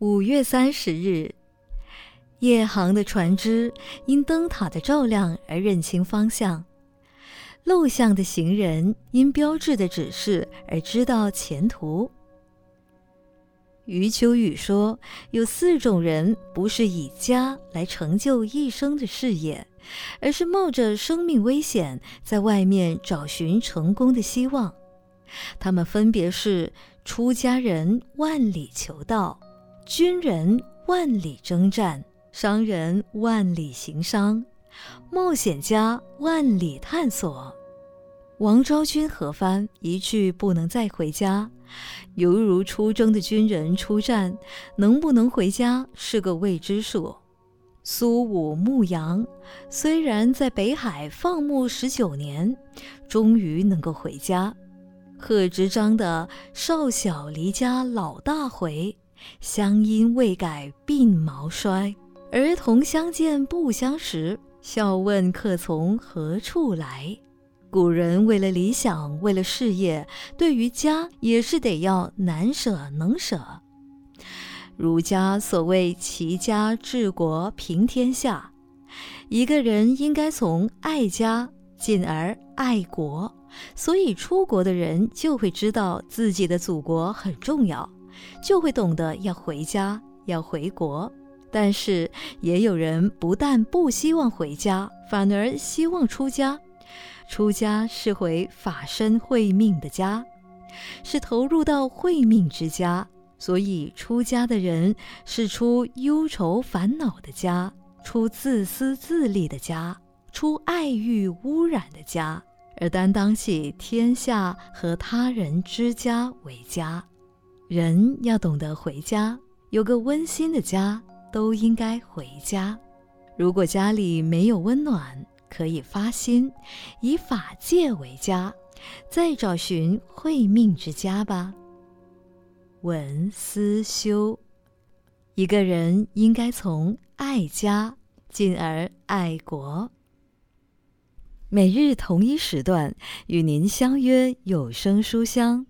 五月三十日，夜航的船只因灯塔的照亮而认清方向；陋巷的行人因标志的指示而知道前途。余秋雨说：“有四种人不是以家来成就一生的事业，而是冒着生命危险在外面找寻成功的希望。他们分别是出家人万里求道。”军人万里征战，商人万里行商，冒险家万里探索。王昭君何番一去不能再回家，犹如出征的军人出战，能不能回家是个未知数。苏武牧羊，虽然在北海放牧十九年，终于能够回家。贺知章的少小离家老大回。乡音未改鬓毛衰，儿童相见不相识，笑问客从何处来。古人为了理想，为了事业，对于家也是得要难舍能舍。儒家所谓齐家治国平天下，一个人应该从爱家进而爱国，所以出国的人就会知道自己的祖国很重要。就会懂得要回家，要回国。但是也有人不但不希望回家，反而希望出家。出家是回法身慧命的家，是投入到慧命之家。所以出家的人是出忧愁烦恼的家，出自私自利的家，出爱欲污染的家，而担当起天下和他人之家为家。人要懂得回家，有个温馨的家，都应该回家。如果家里没有温暖，可以发心，以法界为家，再找寻慧命之家吧。文思修，一个人应该从爱家进而爱国。每日同一时段与您相约有声书香。